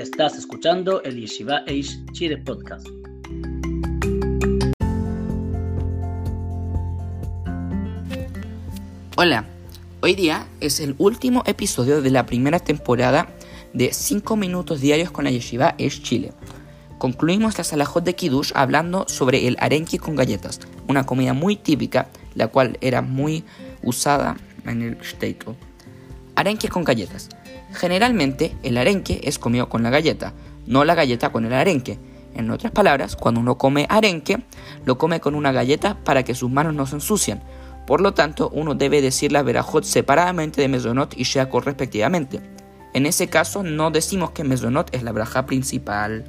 Estás escuchando el Yeshiva Eish Chile Podcast. Hola, hoy día es el último episodio de la primera temporada de 5 minutos diarios con la Yeshiva Eish Chile. Concluimos la Salahot de Kiddush hablando sobre el arenque con galletas, una comida muy típica, la cual era muy usada en el Shtetl. Arenque con galletas. Generalmente el arenque es comido con la galleta, no la galleta con el arenque. En otras palabras, cuando uno come arenque, lo come con una galleta para que sus manos no se ensucien. Por lo tanto, uno debe decir la verajot separadamente de mezonot y sheakol respectivamente. En ese caso, no decimos que mezonot es la braja principal.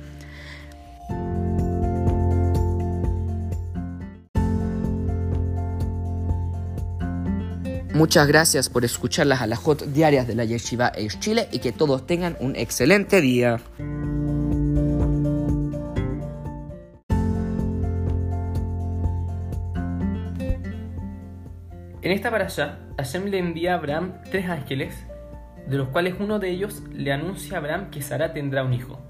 Muchas gracias por escuchar las alajot diarias de la Yeshiva Eish Chile y que todos tengan un excelente día. En esta parasha, Hashem le envía a Abraham tres ángeles, de los cuales uno de ellos le anuncia a Abraham que Sara tendrá un hijo.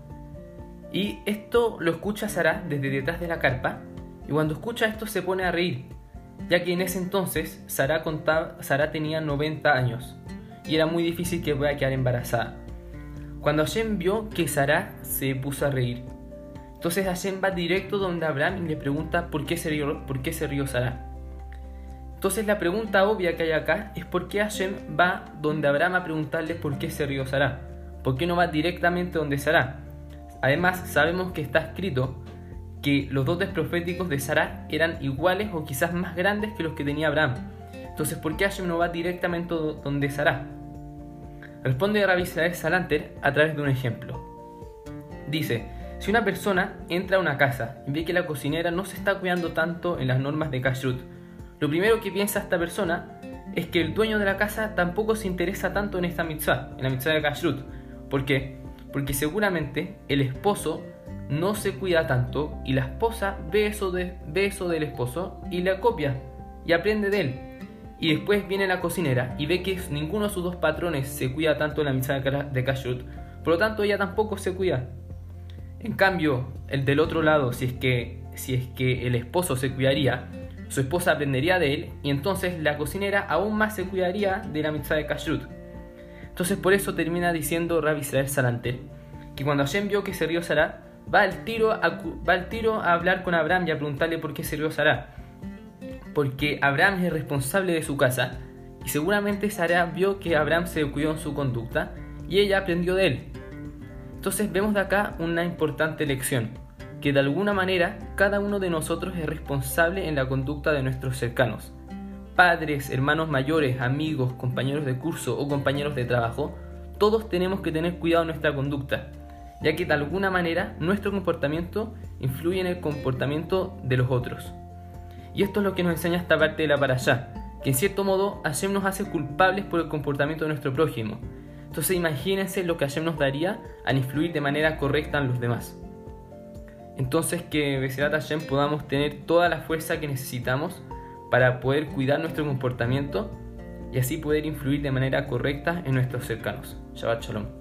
Y esto lo escucha Sara desde detrás de la carpa, y cuando escucha esto se pone a reír, ya que en ese entonces Sara, contaba, Sara tenía 90 años y era muy difícil que pueda quedar embarazada. Cuando Hashem vio que Sara se puso a reír, entonces Hashem va directo donde Abraham y le pregunta por qué se rió, por qué se rió Sara. Entonces la pregunta obvia que hay acá es por qué Hashem va donde Abraham a preguntarle por qué se rió Sara. ¿Por qué no va directamente donde Sara? Además sabemos que está escrito que los dotes proféticos de Sara eran iguales o quizás más grandes que los que tenía Abraham. Entonces, ¿por qué Hashem no va directamente donde Sara? Responde Rabbi Israel Salanter a través de un ejemplo. Dice, si una persona entra a una casa y ve que la cocinera no se está cuidando tanto en las normas de Kashrut, lo primero que piensa esta persona es que el dueño de la casa tampoco se interesa tanto en esta mitzvah, en la mitzvah de Kashrut. ¿Por qué? Porque seguramente el esposo no se cuida tanto y la esposa ve eso, de, eso del esposo y la copia y aprende de él. Y después viene la cocinera y ve que ninguno de sus dos patrones se cuida tanto en la misa de kashrut, por lo tanto ella tampoco se cuida. En cambio, el del otro lado, si es que, si es que el esposo se cuidaría, su esposa aprendería de él y entonces la cocinera aún más se cuidaría de la mitzvah de kashrut. Entonces por eso termina diciendo Rabbi Israel Salanter que cuando Hashem vio que se rió Sarah, va al tiro a, va al tiro a hablar con Abraham y a preguntarle por qué se rió Sara. Porque Abraham es responsable de su casa y seguramente Sara vio que Abraham se cuidó en su conducta y ella aprendió de él. Entonces vemos de acá una importante lección, que de alguna manera cada uno de nosotros es responsable en la conducta de nuestros cercanos. Padres, hermanos mayores, amigos, compañeros de curso o compañeros de trabajo, todos tenemos que tener cuidado en nuestra conducta ya que de alguna manera nuestro comportamiento influye en el comportamiento de los otros. Y esto es lo que nos enseña esta parte de la allá, que en cierto modo Hashem nos hace culpables por el comportamiento de nuestro prójimo. Entonces imagínense lo que Hashem nos daría al influir de manera correcta en los demás. Entonces que Beserat Hashem podamos tener toda la fuerza que necesitamos para poder cuidar nuestro comportamiento y así poder influir de manera correcta en nuestros cercanos. Shabbat Shalom.